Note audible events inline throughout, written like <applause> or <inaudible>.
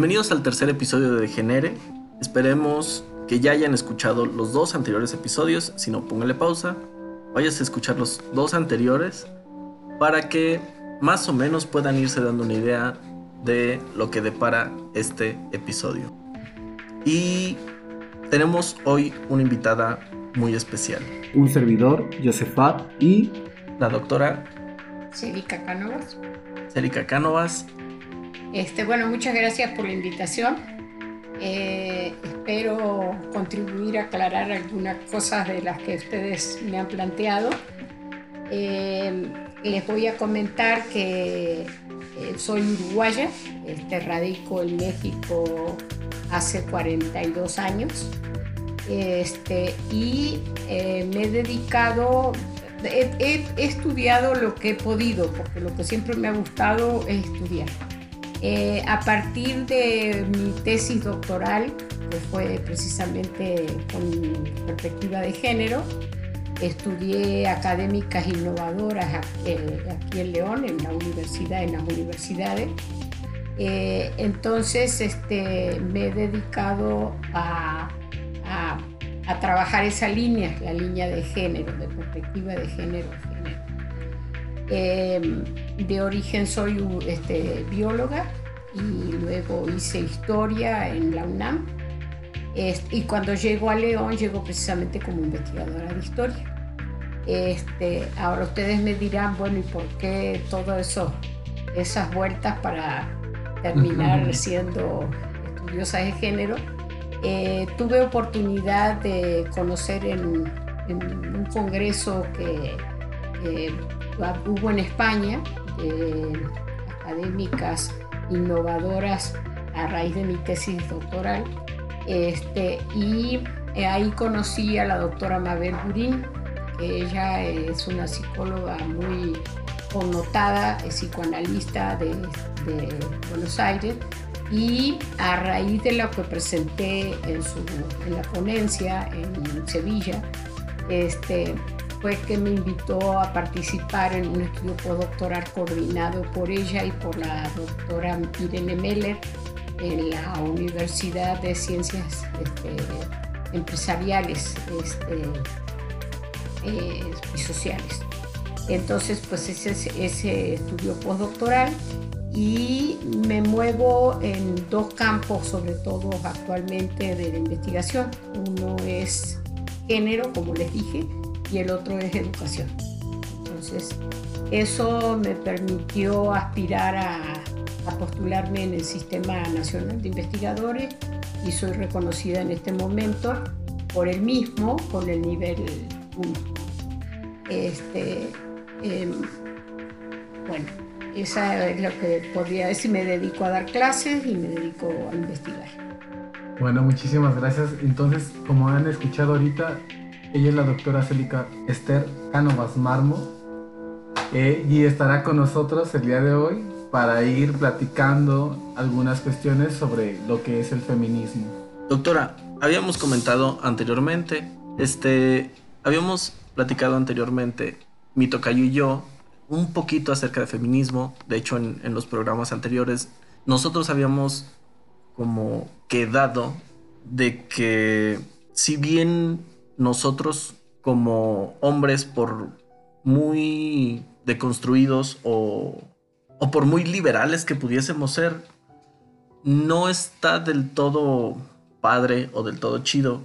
Bienvenidos al tercer episodio de Degenere. Esperemos que ya hayan escuchado los dos anteriores episodios. Si no, póngale pausa. Vayas a escuchar los dos anteriores para que más o menos puedan irse dando una idea de lo que depara este episodio. Y tenemos hoy una invitada muy especial. Un servidor, Josefat, y la doctora Celica Cánovas. Celica Cánovas. Este, bueno, muchas gracias por la invitación. Eh, espero contribuir a aclarar algunas cosas de las que ustedes me han planteado. Eh, les voy a comentar que eh, soy uruguaya, este, radico en México hace 42 años este, y me he dedicado, he, estudiado lo que he podido, porque lo que siempre me ha gustado es estudiar. Eh, a partir de mi tesis doctoral, que fue precisamente con perspectiva de género, estudié académicas innovadoras aquí en León, en la universidad, en las universidades. Eh, entonces este, me he dedicado a, trabajar esa línea, la línea de género, de perspectiva de género de origen soy este, bióloga y luego hice historia en la UNAM. y cuando llego a León, llego precisamente como investigadora de historia. Este, ahora ustedes me dirán, bueno, ¿y por qué todo eso, esas vueltas para terminar siendo estudiosa de género? Eh, tuve oportunidad de conocer en, un congreso que hubo en España, académicas innovadoras a raíz de mi tesis doctoral. Este, y ahí conocí a la doctora Mabel Burín, que ella es una psicóloga muy connotada, psicoanalista de, Buenos Aires, y a raíz de lo que presenté en, su, en la ponencia en Sevilla, este, fue que me invitó a participar en un estudio postdoctoral coordinado por ella y por la doctora Irene Meller en la Universidad de Ciencias este, Empresariales este, eh, y Sociales. Entonces, pues ese, ese estudio postdoctoral y me muevo en dos campos, sobre todo actualmente de la investigación. Uno es género, como les dije, y el otro es educación. Entonces, eso me permitió aspirar a, postularme en el Sistema Nacional de Investigadores y soy reconocida en este momento por el mismo con el nivel 1. Este, em, bueno, esa es lo que podría decir. Me dedico a dar clases y me dedico a investigar. Bueno, muchísimas gracias. Entonces, como han escuchado ahorita, ella es la doctora Célica Esther Cánovas Marmo eh, y estará con nosotros el día de hoy para ir platicando algunas cuestiones sobre lo que es el feminismo. Doctora, habíamos comentado anteriormente, este, habíamos platicado anteriormente, mi tocayo y yo, un poquito acerca de feminismo. De hecho, en, en los programas anteriores, nosotros habíamos como quedado de que si bien nosotros como hombres, por muy deconstruidos o, o por muy liberales que pudiésemos ser, no está del todo padre o del todo chido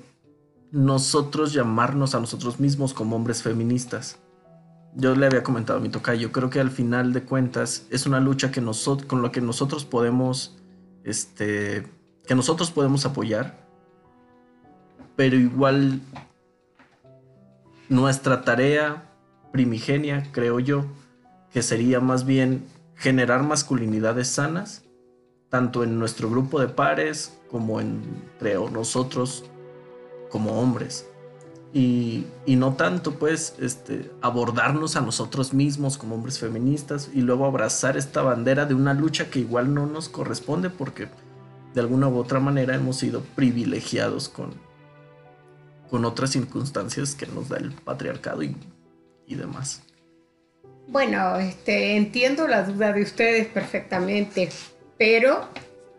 nosotros llamarnos a nosotros mismos como hombres feministas. Yo le había comentado a mi tocayo, creo que al final de cuentas es una lucha que con la que nosotros podemos, este, que nosotros podemos apoyar, pero igual nuestra tarea primigenia, creo yo, que sería más bien generar masculinidades sanas, tanto en nuestro grupo de pares como entre nosotros como hombres. Y, no tanto pues este, abordarnos a nosotros mismos como hombres feministas y luego abrazar esta bandera de una lucha que igual no nos corresponde porque de alguna u otra manera hemos sido privilegiados con, con otras circunstancias que nos da el patriarcado y, demás. Bueno, este, entiendo la duda de ustedes perfectamente, pero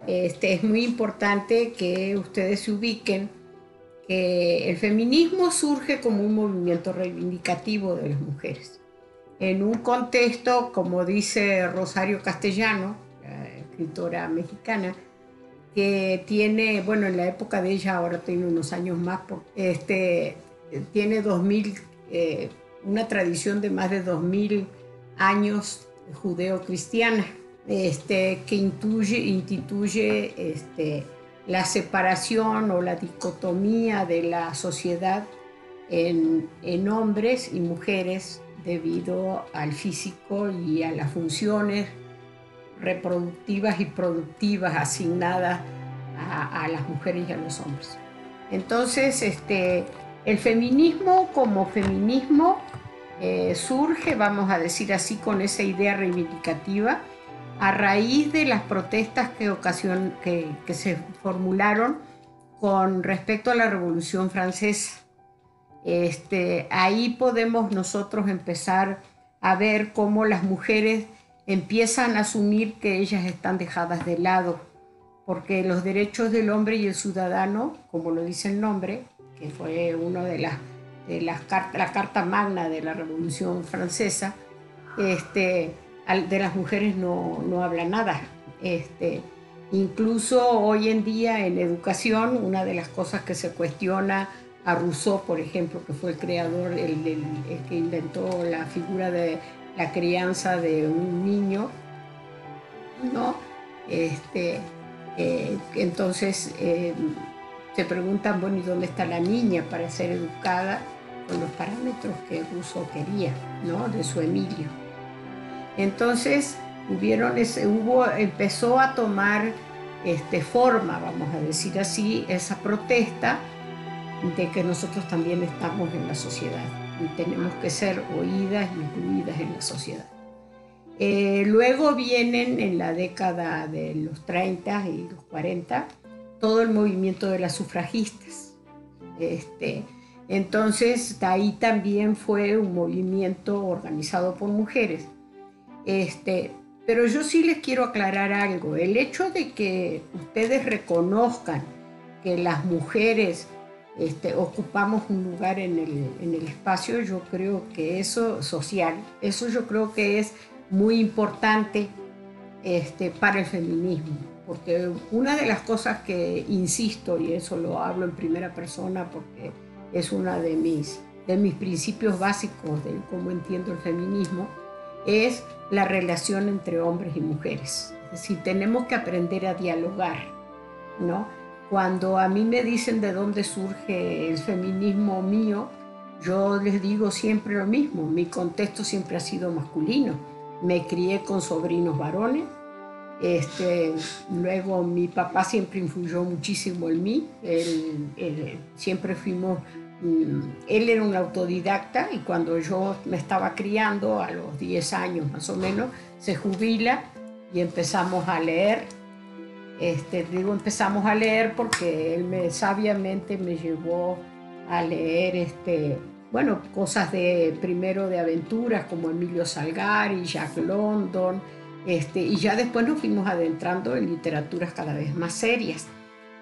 este, es muy importante que ustedes se ubiquen que el feminismo surge como un movimiento reivindicativo de las mujeres. En un contexto, como dice Rosario Castellano, la escritora mexicana, que tiene, bueno, en la época de ella, ahora tiene unos años más, este, tiene 2000, eh, una tradición de más de 2000 años judeo-cristiana, este, que instituye, instituye este, la separación o la dicotomía de la sociedad en, hombres y mujeres debido al físico y a las funciones reproductivas y productivas asignadas a, las mujeres y a los hombres. Entonces, este, el feminismo como feminismo eh, surge, vamos a decir así, con esa idea reivindicativa a raíz de las protestas que, que, se formularon con respecto a la Revolución Francesa. Este, ahí podemos nosotros empezar a ver cómo las mujeres empiezan a asumir que ellas están dejadas de lado, porque los derechos del hombre y el ciudadano, como lo dice el nombre, que fue una de las, las la carta magna de la Revolución Francesa, este, de las mujeres no, no habla nada. Este, incluso hoy en día en educación, una de las cosas que se cuestiona a Rousseau, por ejemplo, que fue el creador, el, que inventó la figura de la crianza de un niño, ¿no? Este, eh, entonces eh, se preguntan, bueno, ¿y dónde está la niña para ser educada con los parámetros que Rousseau quería, ¿no? De su Emilio. Entonces, hubieron ese, hubo, empezó a tomar este, forma, vamos a decir así, esa protesta de que nosotros también estamos en la sociedad y tenemos que ser oídas y incluidas en la sociedad. Eh, luego vienen en la década de los 30 y los 40 todo el movimiento de las sufragistas. Este, entonces, ahí también fue un movimiento organizado por mujeres este, pero yo sí les quiero aclarar algo. El hecho de que ustedes reconozcan que las mujeres este, ocupamos un lugar en el, espacio, yo creo que eso social, eso yo creo que es muy importante este, para el feminismo. Porque una de las cosas que insisto, y eso lo hablo en primera persona porque es uno de mis, de mis principios básicos de cómo entiendo el feminismo, es la relación entre hombres y mujeres. Es decir, tenemos que aprender a dialogar, ¿no? Cuando a mí me dicen de dónde surge el feminismo mío, yo les digo siempre lo mismo, mi contexto siempre ha sido masculino. Me crié con sobrinos varones, este, luego mi papá siempre influyó muchísimo en mí, siempre fuimos Mm, él era un autodidacta y cuando yo me estaba criando, a los 10 años más o menos, se jubila y empezamos a leer. Este, digo empezamos a leer porque él me sabiamente me llevó a leer este, bueno, cosas de primero de aventuras como Emilio Salgari, Jack London, este, y ya después nos fuimos adentrando en literaturas cada vez más serias.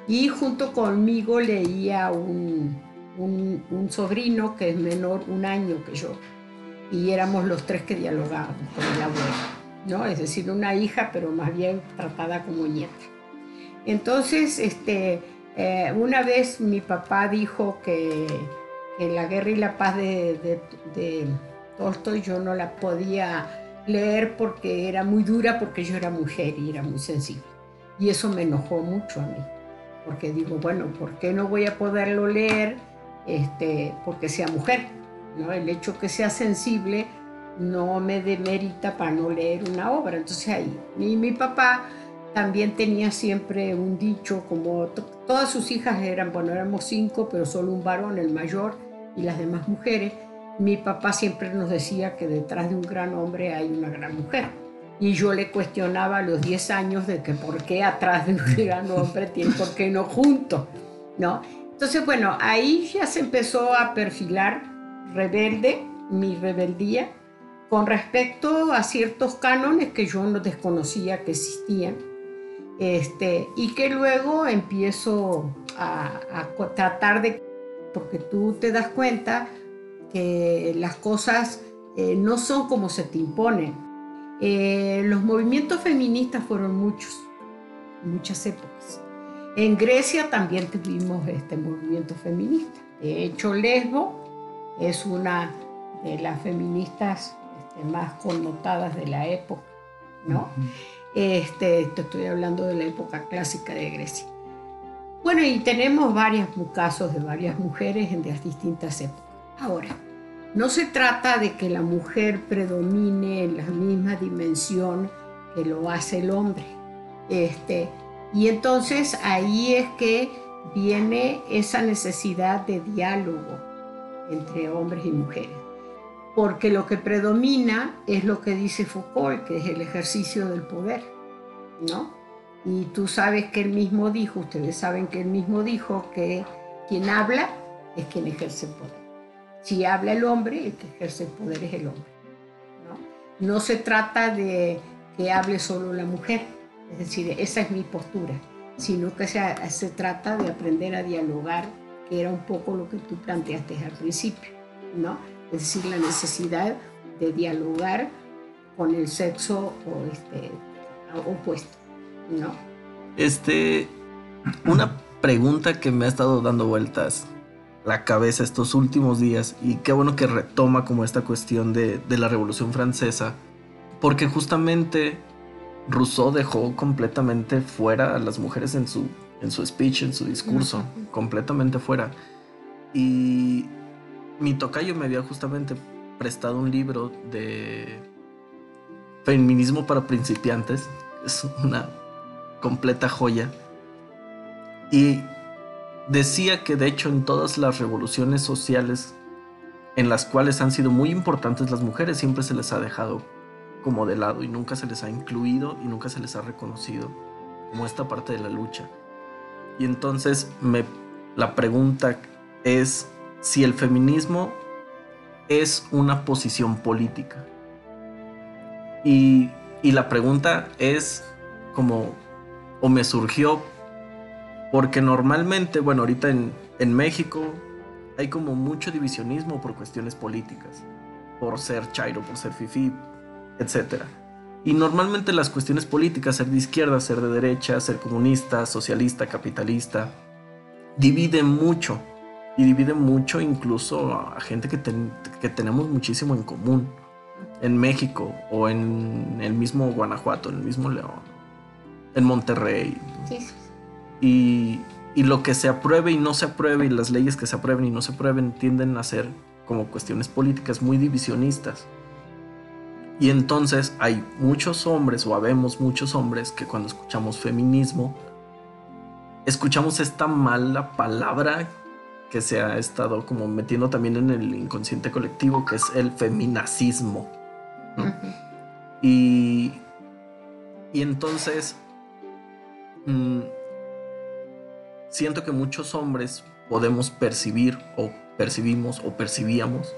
Y junto conmigo leía un, un, sobrino que es menor un año que yo, y éramos los tres que dialogábamos con el abuelo, ¿no? Es decir, una hija, pero más bien tratada como nieta. Entonces, este, eh, una vez mi papá dijo que, en La guerra y la paz de, de, Tolstoy yo no la podía leer porque era muy dura, porque yo era mujer y era muy sensible. Y eso me enojó mucho a mí, porque digo, bueno, ¿por qué no voy a poderlo leer? este, porque sea mujer. ¿no? El hecho que sea sensible no me demerita para no leer una obra. Entonces ahí, mi papá también tenía siempre un dicho, como todas sus hijas eran, bueno, éramos cinco, pero solo un varón, el mayor, y las demás mujeres. Mi papá siempre nos decía que detrás de un gran hombre hay una gran mujer. Y yo le cuestionaba a los 10 años de que por qué atrás de un gran hombre tiene, por qué no junto, ¿no? Entonces, bueno, ahí ya se empezó a perfilar rebelde, mi rebeldía, con respecto a ciertos cánones que yo no desconocía que existían. Este, y que luego empiezo a, tratar de, porque tú te das cuenta que las cosas eh, no son como se te imponen. Eh, los movimientos feministas fueron muchos, muchas épocas. En Grecia también tuvimos este movimiento feminista. De hecho, Lesbo es una de las feministas este, más connotadas de la época, ¿no? Este, te estoy hablando de la época clásica de Grecia. Bueno, y tenemos varios casos de varias mujeres en las distintas épocas. Ahora, no se trata de que la mujer predomine en la misma dimensión que lo hace el hombre. Este, y entonces ahí es que viene esa necesidad de diálogo entre hombres y mujeres. Porque lo que predomina es lo que dice Foucault, que es el ejercicio del poder, ¿no? Y tú sabes que él mismo dijo, ustedes saben que él mismo dijo que quien habla es quien ejerce el poder. Si habla el hombre, el que ejerce el poder es el hombre. No, no se trata de que hable solo la mujer, es decir, esa es mi postura, sino que se, se trata de aprender a dialogar, que era un poco lo que tú planteaste al principio, ¿no? Es decir, la necesidad de dialogar con el sexo o este, opuesto, ¿no? Este, una pregunta que me ha estado dando vueltas la cabeza estos últimos días y qué bueno que retoma como esta cuestión de, de la Revolución Francesa, porque justamente Rousseau dejó completamente fuera a las mujeres en su, en su speech, en su discurso, completamente fuera. Y mi tocayo me había justamente prestado un libro de feminismo para principiantes, es una completa joya. Y decía que de hecho en todas las revoluciones sociales en las cuales han sido muy importantes las mujeres siempre se les ha dejado como de lado y nunca se les ha incluido y nunca se les ha reconocido como esta parte de la lucha. Y entonces me, la pregunta es si el feminismo es una posición política. Y, y la pregunta es como, o me surgió, porque normalmente, bueno, ahorita en, en México hay como mucho divisionismo por cuestiones políticas, por ser chairo, por ser fifi, etc. Y normalmente las cuestiones políticas, ser de izquierda, ser de derecha, ser comunista, socialista, capitalista, dividen mucho. Y dividen mucho incluso a gente que, que tenemos muchísimo en común. En México o en el mismo Guanajuato, en el mismo León, en Monterrey. Y, y lo que se apruebe y no se apruebe y las leyes que se aprueben y no se aprueben tienden a ser como cuestiones políticas muy divisionistas. Y entonces hay muchos hombres, o habemos muchos hombres, que cuando escuchamos feminismo, escuchamos esta mala palabra que se ha estado como metiendo también en el inconsciente colectivo, que es el feminacismo. y, y, entonces mm, siento que muchos hombres podemos percibir o percibimos o percibíamos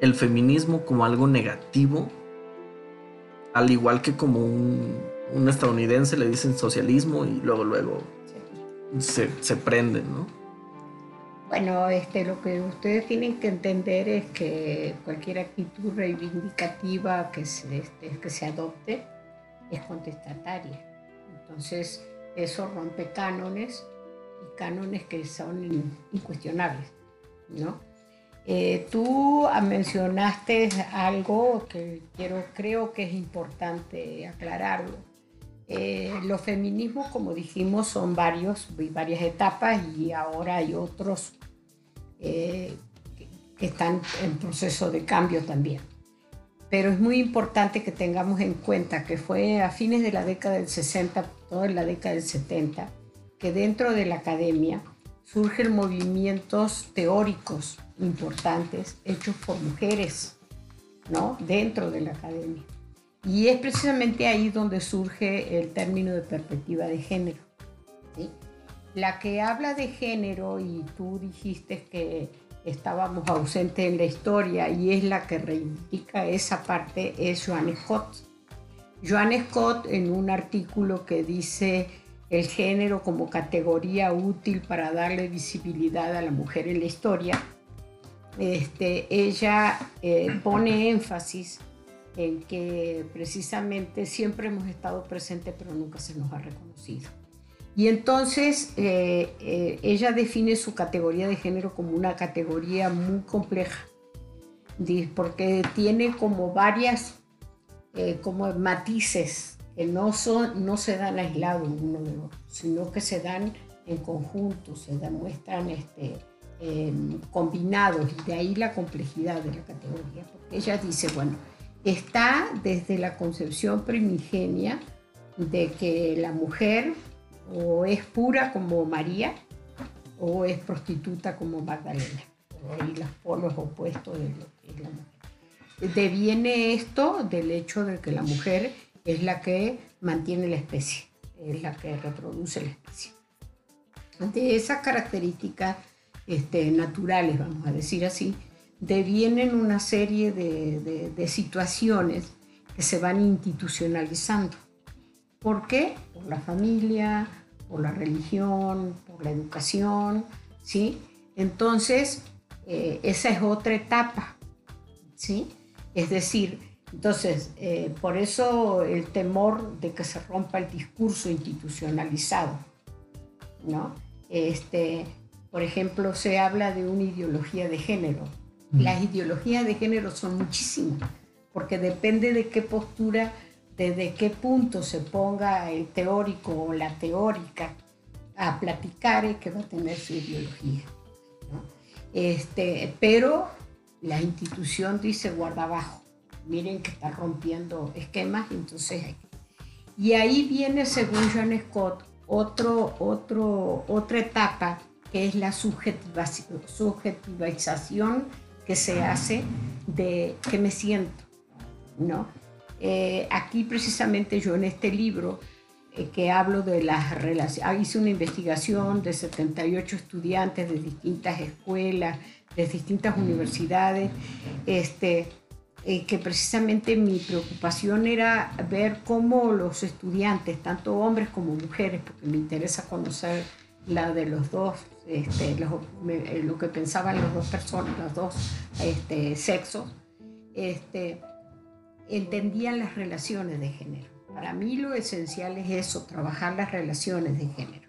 el feminismo como algo negativo al igual que como un, estadounidense le dicen socialismo y luego, luego se, se prenden, ¿no? Bueno, este, lo que ustedes tienen que entender es que cualquier actitud reivindicativa que se, este, adopte es contestataria. Entonces, eso rompe cánones y cánones que son incuestionables, ¿no? Eh, tú mencionaste algo que quiero, creo que es importante aclararlo. Eh, los feminismos, como dijimos, son varios, varias etapas y ahora hay otros eh, que están en proceso de cambio también. Pero es muy importante que tengamos en cuenta que fue a fines de la década del 60, toda la década del 70, que dentro de la academia surgen movimientos teóricos importantes hechos por mujeres, ¿no? Dentro de la academia. Y es precisamente ahí donde surge el término de perspectiva de género. La que habla de género, y tú dijiste que estábamos ausentes en la historia, y es la que reivindica esa parte, es Joanne Scott. Joan Scott en un artículo que dice el género como categoría útil para darle visibilidad a la mujer en la historia, este, ella eh, pone énfasis en que precisamente siempre hemos estado presentes pero nunca se nos ha reconocido. Y entonces eh, eh, ella define su categoría de género como una categoría muy compleja, porque tiene como varias como matices que no, son, no se dan aislados uno de otro, sino que se dan en conjunto, se demuestran este, em, combinados, y de ahí la complejidad de la categoría, porque ella dice, bueno, está desde la concepción primigenia de que la mujer o es pura como María o es prostituta como Magdalena, y los polos opuestos de lo que es la mujer. Deviene esto del hecho de que la mujer es la que mantiene la especie, es la que reproduce la especie. De esas características este, naturales, vamos a decir así, devienen una serie de, de, situaciones que se van institucionalizando. ¿Por qué? Por la familia, por la religión, por la educación, ¿sí? Entonces, eh, esa es otra etapa, ¿sí? Es decir, entonces, eh, por eso el temor de que se rompa el discurso institucionalizado, ¿no? Este, por ejemplo, se habla de una ideología de género. Las ideologías de género son muchísimas, porque depende de qué postura, desde qué punto se ponga el teórico o la teórica a platicar es que va a tener su ideología. Este, pero la institución dice guarda abajo miren que está rompiendo esquemas, entonces Y ahí viene, según John Scott, otro, otro, otra etapa que es la subjetivización que se hace de qué me siento, ¿no? Eh, aquí precisamente yo en este libro eh, que hablo de las relaciones, ah, hice una investigación de 78 estudiantes de distintas escuelas, de distintas universidades, este, eh, que precisamente mi preocupación era ver cómo los estudiantes, tanto hombres como mujeres, porque me interesa conocer la de los dos, este, eh, lo que pensaban las dos personas, los dos este, sexos, este, entendían las relaciones de género. Para mí lo esencial es eso, trabajar las relaciones de género.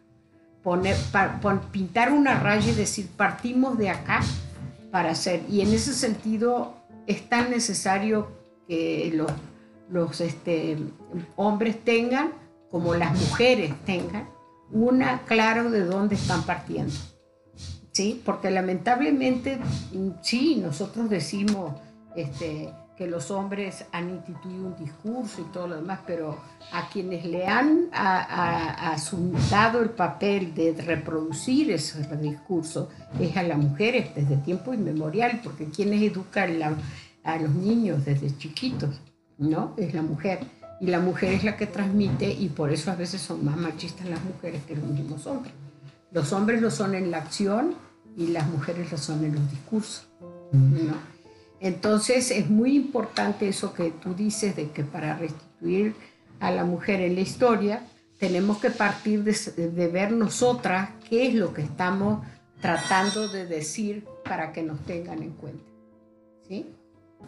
Poner, pintar una raya y decir, partimos de acá para hacer. Y en ese sentido, es tan necesario que los, este, hombres tengan, como las mujeres tengan, una claro de dónde están partiendo. ¿Sí? Porque lamentablemente, sí, nosotros decimos este, que los hombres han instituido un discurso y todo lo demás, pero a quienes le han dado el papel de reproducir ese discurso es a las mujeres desde tiempo inmemorial, porque quienes educan a los niños desde chiquitos, ¿no? Es la mujer. Y la mujer es la que transmite y por eso a veces son más machistas las mujeres que los mismos hombres. Los hombres lo son en la acción y las mujeres lo son en los discursos, ¿no? Entonces es muy importante eso que tú dices de que para restituir a la mujer en la historia tenemos que partir de, ver nosotras qué es lo que estamos tratando de decir para que nos tengan en cuenta. ¿Sí?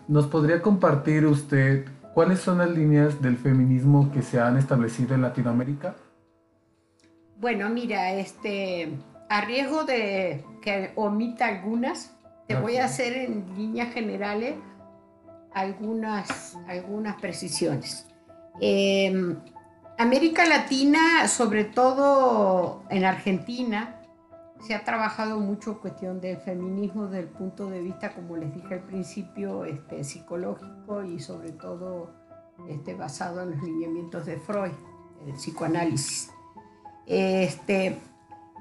¿Nos podría compartir usted cuáles son las líneas del feminismo que se han establecido en Latinoamérica? Bueno, mira, este, a riesgo de que omita algunas, te voy a hacer en líneas generales algunas, algunas precisiones. Em, América Latina, sobre todo en Argentina, se ha trabajado mucho cuestión del feminismo desde el punto de vista, como les dije al principio, este, psicológico y sobre todo este, basado en los lineamientos de Freud, el psicoanálisis. Este,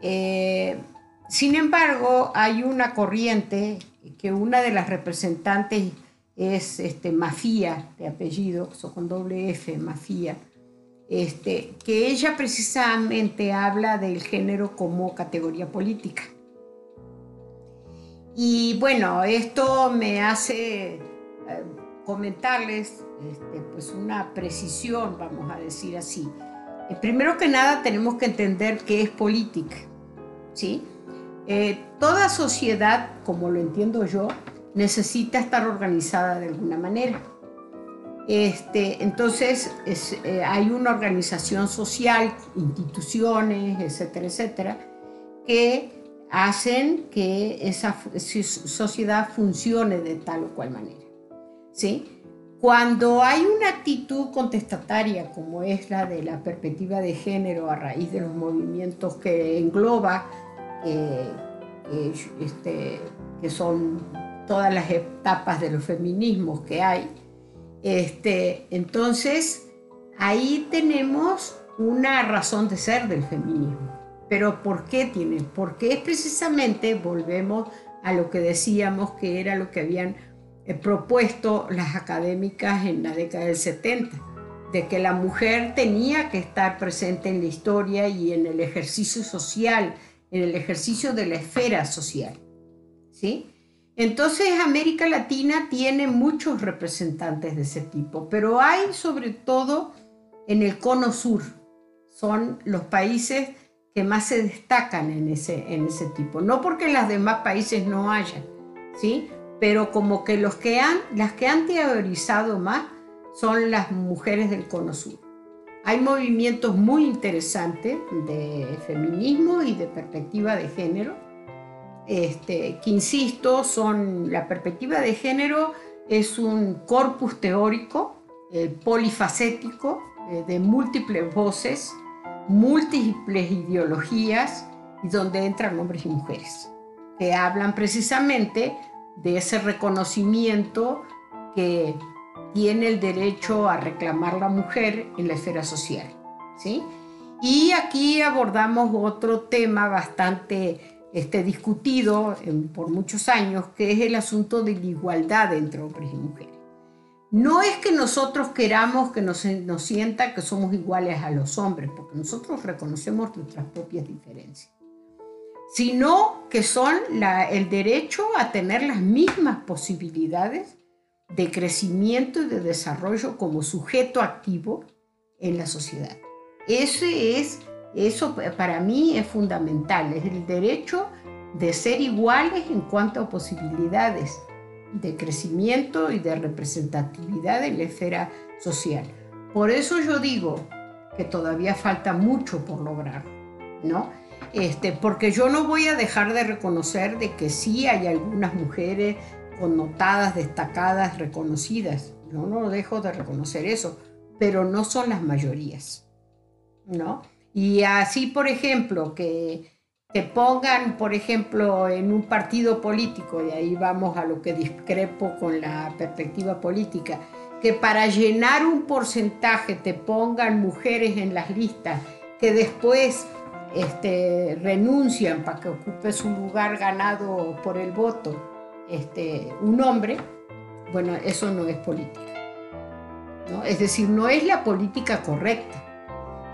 eh, sin embargo, hay una corriente que una de las representantes es este, Mafía, de apellido, con doble F, Mafía, este, que ella precisamente habla del género como categoría política. Y bueno, esto me hace eh, comentarles este, pues una precisión, vamos a decir así. Eh, primero que nada tenemos que entender qué es política. ¿sí? Eh, toda sociedad, como lo entiendo yo, necesita estar organizada de alguna manera. Este, entonces eh, hay una organización social, instituciones, etcétera, etcétera, que hacen que esa sociedad funcione de tal o cual manera. ¿sí? Cuando hay una actitud contestataria como es la de la perspectiva de género a raíz de los movimientos que engloba, eh, este, que son todas las etapas de los feminismos que hay, este, entonces ahí tenemos una razón de ser del feminismo. Pero ¿por qué tiene? Porque es precisamente, volvemos a lo que decíamos que era lo que habían propuesto las académicas en la década del 70, de que la mujer tenía que estar presente en la historia y en el ejercicio social, en el ejercicio de la esfera social. ¿sí? Entonces América Latina tiene muchos representantes de ese tipo, pero hay sobre todo en el cono sur, son los países que más se destacan en ese, en ese tipo, no porque en los demás países no haya, ¿sí? pero como que, los que han, las que han teorizado más son las mujeres del Cono Sur. Hay movimientos muy interesantes de feminismo y de perspectiva de género, este, que insisto, son la perspectiva de género es un corpus teórico eh, polifacético eh, de múltiples voces, múltiples ideologías y donde entran hombres y mujeres que hablan precisamente de ese reconocimiento que tiene el derecho a reclamar la mujer en la esfera social. ¿sí? Y aquí abordamos otro tema bastante este, discutido por muchos años, que es el asunto de la igualdad entre hombres y mujeres. No es que nosotros queramos que nos, nos sienta que somos iguales a los hombres, porque nosotros reconocemos nuestras propias diferencias sino que son el derecho a tener las mismas posibilidades de crecimiento y de desarrollo como sujeto activo en la sociedad. Ese es, eso para mí es fundamental, es el derecho de ser iguales en cuanto a posibilidades de crecimiento y de representatividad en la esfera social. Por eso yo digo que todavía falta mucho por lograr, ¿no? Este, porque yo no voy a dejar de reconocer de que sí hay algunas mujeres connotadas, destacadas, reconocidas. No, no dejo de reconocer eso, pero no son las mayorías, ¿no? Y así, por ejemplo, que te pongan, por ejemplo, en un partido político, y ahí vamos a lo que discrepo con la perspectiva política, que para llenar un porcentaje te pongan mujeres en las listas, que después este, renuncian para que ocupe su lugar ganado por el voto este, un hombre, bueno, eso no es política. Es decir, no es la política correcta.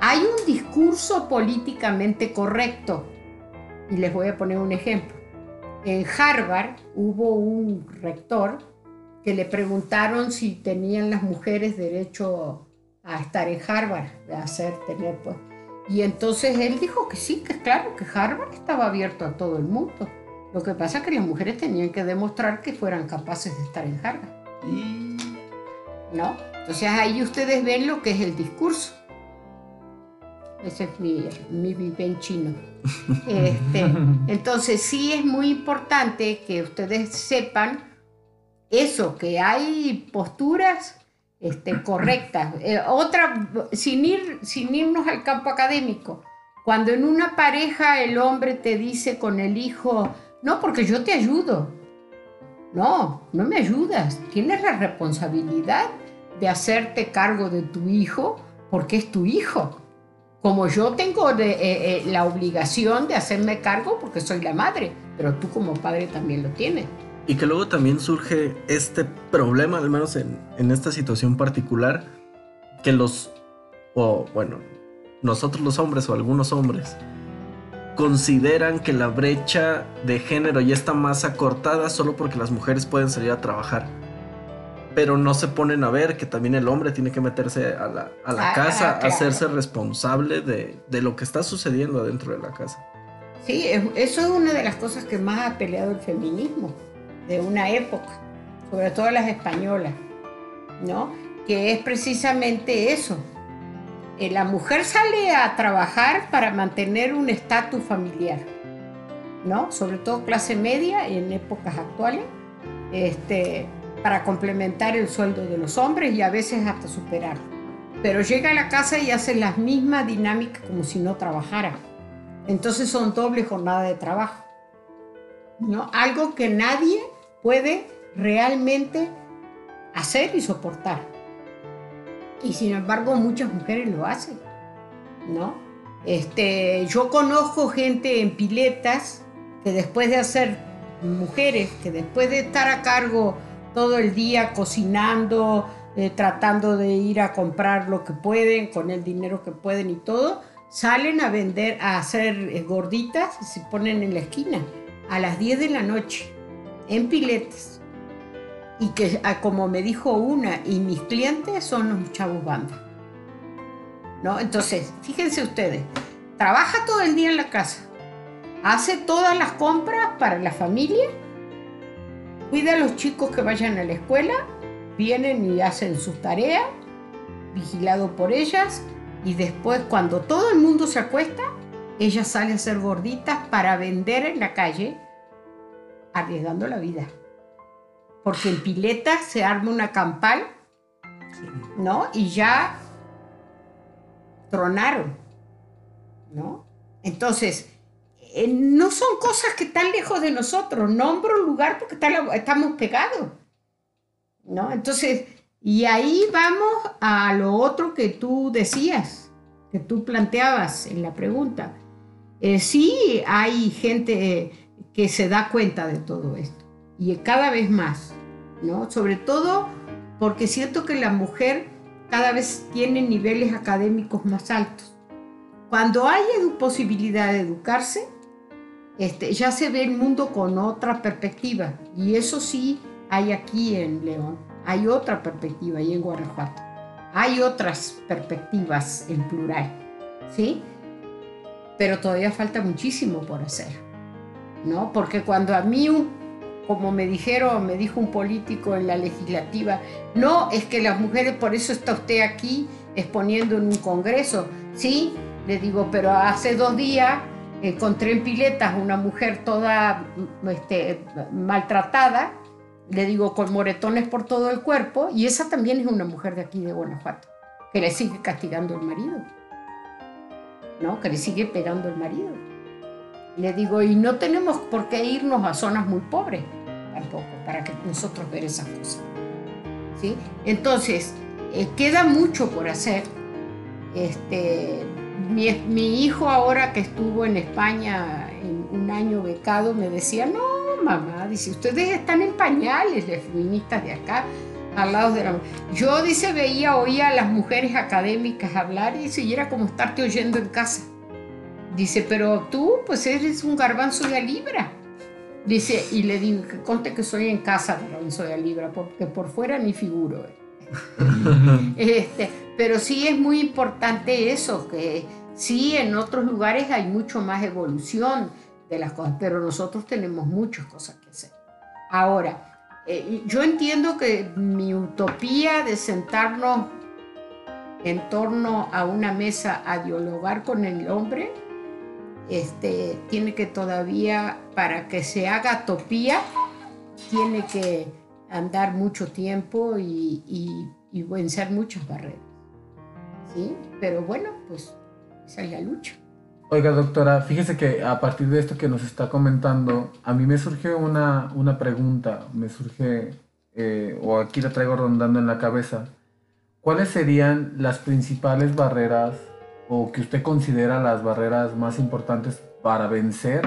Hay un discurso políticamente correcto. Y les voy a poner un ejemplo. En Harvard hubo un rector que le preguntaron si tenían las mujeres derecho a estar en Harvard, a hacer, tener, pues, y entonces él dijo que sí, que claro, que Harvard estaba abierto a todo el mundo. Lo que pasa es que las mujeres tenían que demostrar que fueran capaces de estar en Harvard. ¿No? Entonces ahí ustedes ven lo que es el discurso. Ese es mi, mi chino. <laughs> Este, entonces sí es muy importante que ustedes sepan eso, que hay posturas este, correctas. Eh, otra, sin, ir, sin irnos al campo académico, cuando en una pareja el hombre te dice con el hijo, no, porque yo te ayudo. No, no me ayudas. Tienes la responsabilidad de hacerte cargo de tu hijo porque es tu hijo. Como yo tengo eh, eh, la obligación de hacerme cargo porque soy la madre, pero tú como padre también lo tienes. Y que luego también surge este problema, al menos en, esta situación particular, que los, o bueno, nosotros los hombres o algunos hombres, consideran que la brecha de género ya está más acortada solo porque las mujeres pueden salir a trabajar. Pero no se ponen a ver que también el hombre tiene que meterse a la, a la Ah, casa, ah, claro. hacerse responsable de, de lo que está sucediendo adentro de la casa. Sí, es- eso es una de las cosas que más ha peleado el feminismo de una época, sobre todo las españolas, ¿no? Que es precisamente eso. Eh, La mujer sale a trabajar para mantener un estatus familiar, ¿no? Sobre todo clase media en épocas actuales, este, para complementar el sueldo de los hombres y a veces hasta superarlo. Pero llega a la casa y hace las mismas dinámicas como si no trabajara. Entonces son doble jornada de trabajo. ¿no? Algo que nadie puede realmente hacer y soportar. Y sin embargo muchas mujeres lo hacen. ¿no? Este, yo conozco gente en piletas que después de hacer mujeres, que después de estar a cargo todo el día cocinando, eh, tratando de ir a comprar lo que pueden con el dinero que pueden y todo, salen a vender, a hacer eh, gorditas y se ponen en la esquina a las 10 de la noche en piletas. Y que, ah, como me dijo una, y mis clientes son los chavos banda. ¿No? Entonces, fíjense ustedes, trabaja todo el día en la casa, hace todas las compras para la familia, cuida a los chicos que vayan a la escuela, vienen y hacen sus tareas, vigilado por ellas, y después cuando todo el mundo se acuesta, ella sale a hacer gorditas para vender en la calle, arriesgando la vida. Porque en pileta se arma una campal, ¿no? Y ya tronaron, ¿no? Entonces, eh, no son cosas que están lejos de nosotros. Nombro un lugar porque está estamos pegados, ¿no? Entonces, y ahí vamos a lo otro que tú decías, que tú planteabas en la pregunta. Eh, sí hay gente eh, que se da cuenta de todo esto y cada vez más, ¿no? Sobre todo porque siento que la mujer cada vez tiene niveles académicos más altos. Cuando hay posibilidad de educarse, este, ya se ve el mundo con otra perspectiva y eso sí hay aquí en León, hay otra perspectiva y en Guanajuato, hay otras perspectivas en plural, ¿sí? Pero todavía falta muchísimo por hacer, ¿no? Porque cuando a mí, como me dijeron, me dijo un político en la legislativa, no, es que las mujeres, por eso está usted aquí exponiendo en un congreso, ¿sí? Le digo, pero hace dos días encontré en piletas una mujer toda mm, este, maltratada, le digo, con moretones por todo el cuerpo, y esa también es una mujer de aquí de Guanajuato, que le sigue castigando el marido, ¿no? Que le sigue pegando el marido. Le digo, y no tenemos por qué irnos a zonas muy pobres tampoco, para que nosotros ver esas cosas. ¿sí? Entonces, eh, queda mucho por hacer. Este, mi, mi hijo ahora que estuvo en España en un año becado me decía, no, mamá, dice, ustedes están en pañales, las feministas de acá, al lado de la... Yo, dice, veía, oía a las mujeres académicas hablar y dice, y era como estarte oyendo en casa. Dice, pero tú, pues eres un garbanzo de a libra. Dice, y le digo, que conte que soy en casa garbanzo de a libra, porque por fuera ni figuro. <laughs> Este, pero sí es muy importante eso, que sí en otros lugares hay mucho más evolución de las cosas, pero nosotros tenemos muchas cosas que hacer. Ahora, eh, yo entiendo que mi utopía de sentarnos en torno a una mesa a dialogar con el hombre, este, tiene que todavía, para que se haga utopía, tiene que andar mucho tiempo y, y- y vencer muchas barreras. ¿Sí? Pero bueno, pues esa es la lucha. Oiga, doctora, fíjese que a partir de esto que nos está comentando, a mí me surge una, una pregunta, me surge, eh, o aquí la traigo rondando en la cabeza. ¿Cuáles serían las principales barreras o que usted considera las barreras más importantes para vencer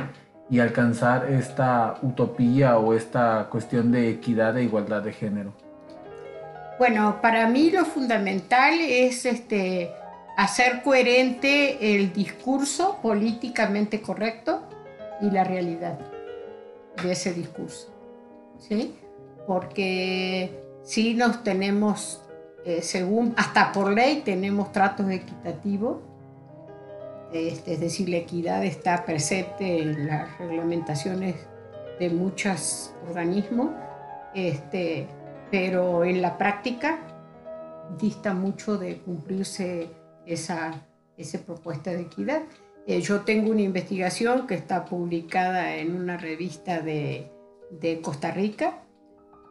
y alcanzar esta utopía o esta cuestión de equidad e igualdad de género? Bueno, para mí lo fundamental es este, hacer coherente el discurso políticamente correcto y la realidad de ese discurso. ¿Sí? Porque sí nos tenemos, eh, según, hasta por ley tenemos tratos equitativos, este, es decir, la equidad está presente en las reglamentaciones de muchos organismos, este, pero en la práctica dista mucho de cumplirse esa, esa propuesta de equidad. Eh, yo tengo una investigación que está publicada en una revista de, de Costa Rica,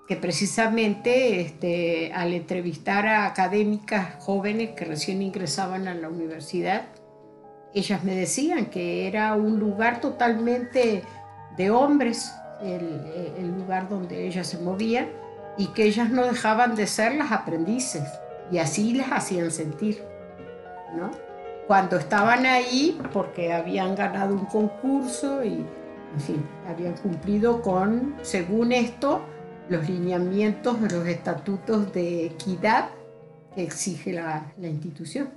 que precisamente este, al entrevistar a académicas jóvenes que recién ingresaban a la universidad, ellas me decían que era un lugar totalmente de hombres, el, el lugar donde ellas se movían, y que ellas no dejaban de ser las aprendices, y así les hacían sentir, ¿no? Cuando estaban ahí, porque habían ganado un concurso y, en fin, habían cumplido con, según esto, los lineamientos, los estatutos de equidad que exige la, institución.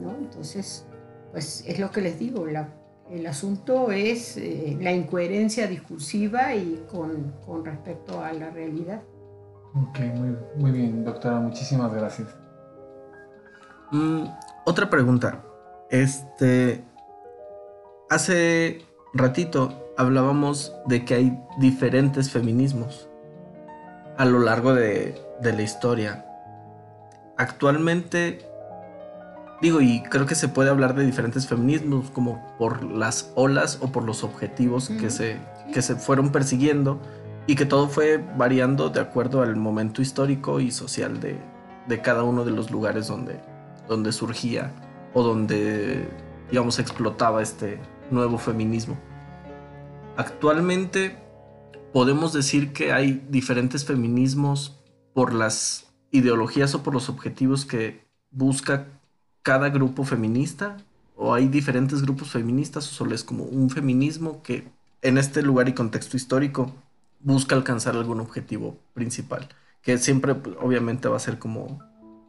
¿no? Entonces, pues es lo que les digo, el asunto es eh, la incoherencia discursiva y con, respecto a la realidad. Ok, muy, muy bien, doctora, muchísimas gracias. Mm, otra pregunta. Este. Hace ratito hablábamos de que hay diferentes feminismos a lo largo de, de la historia. Actualmente, digo, y creo que se puede hablar de diferentes feminismos como por las olas o por los objetivos que, se, que se fueron persiguiendo y que todo fue variando de acuerdo al momento histórico y social de, de cada uno de los lugares donde, donde surgía o donde, digamos, explotaba este nuevo feminismo. Actualmente podemos decir que hay diferentes feminismos por las ideologías o por los objetivos que busca cada grupo feminista? ¿O hay diferentes grupos feministas o solo es como un feminismo que en este lugar y contexto histórico busca alcanzar algún objetivo principal? Que siempre pues, obviamente va a ser como,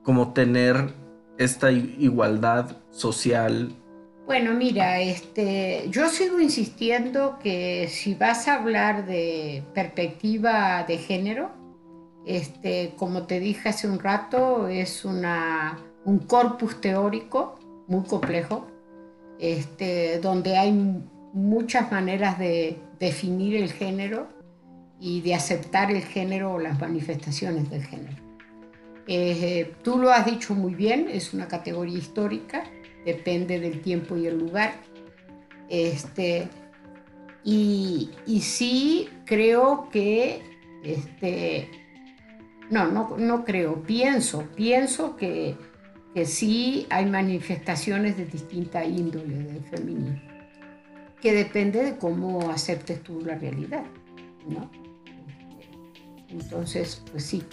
como tener esta igualdad social. Bueno, mira, este, yo sigo insistiendo que si vas a hablar de perspectiva de género, este, como te dije hace un rato, es una un corpus teórico muy complejo, este, donde hay muchas maneras de definir el género y de aceptar el género o las manifestaciones del género. Eh, tú lo has dicho muy bien, es una categoría histórica, depende del tiempo y el lugar. Este, y, y sí creo que, este, no, no, no creo, pienso, pienso que que sí hay manifestaciones de distinta índole del feminismo, que depende de cómo aceptes tú la realidad, ¿no? Entonces, pues sí,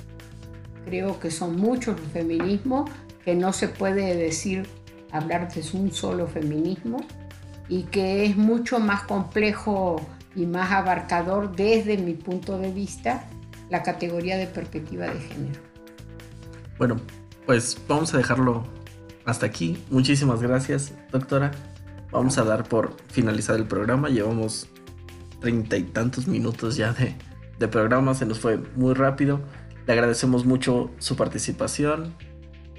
creo que son muchos los feminismos, que no se puede decir, hablar de un solo feminismo, y que es mucho más complejo y más abarcador desde mi punto de vista la categoría de perspectiva de género. Bueno, pues vamos a dejarlo hasta aquí. Muchísimas gracias, doctora. Vamos a dar por finalizado el programa. Llevamos treinta y tantos minutos ya de, de, programa. Se nos fue muy rápido. Le agradecemos mucho su participación.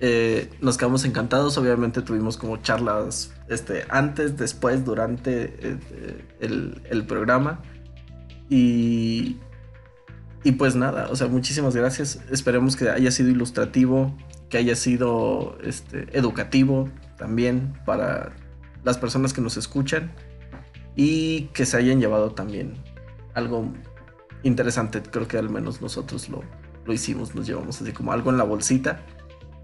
Eh, nos quedamos encantados. Obviamente tuvimos como charlas este, antes, después, durante eh, el, el, programa. Y, y pues nada, o sea, muchísimas gracias. Esperemos que haya sido ilustrativo que haya sido este, educativo también para las personas que nos escuchan y que se hayan llevado también algo interesante. Creo que al menos nosotros lo, lo hicimos, nos llevamos así como algo en la bolsita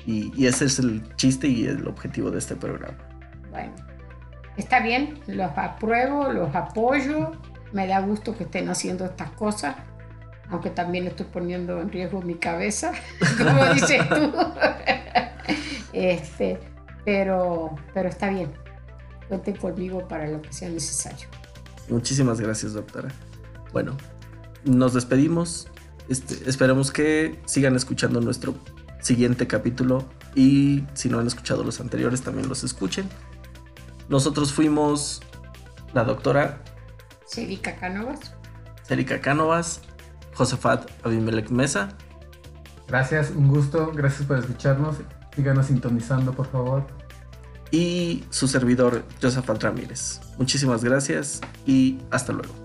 y, y, ese es el chiste y el objetivo de este programa. Bueno, está bien, los apruebo, los apoyo, me da gusto que estén haciendo estas cosas aunque también estoy poniendo en riesgo mi cabeza, <laughs> como dices tú. <laughs> este, pero, pero está bien. Cuenten conmigo para lo que sea necesario. Muchísimas gracias, doctora. Bueno, nos despedimos. Este, esperamos que sigan escuchando nuestro siguiente capítulo y si no han escuchado los anteriores también los escuchen. Nosotros fuimos la doctora Cérica Cánovas. Cérica Cánovas Josefat Abimelech Mesa Gracias, un gusto, gracias por escucharnos. Síganos sintonizando, por favor. Y su servidor, Joseph Ramírez. Muchísimas gracias y hasta luego.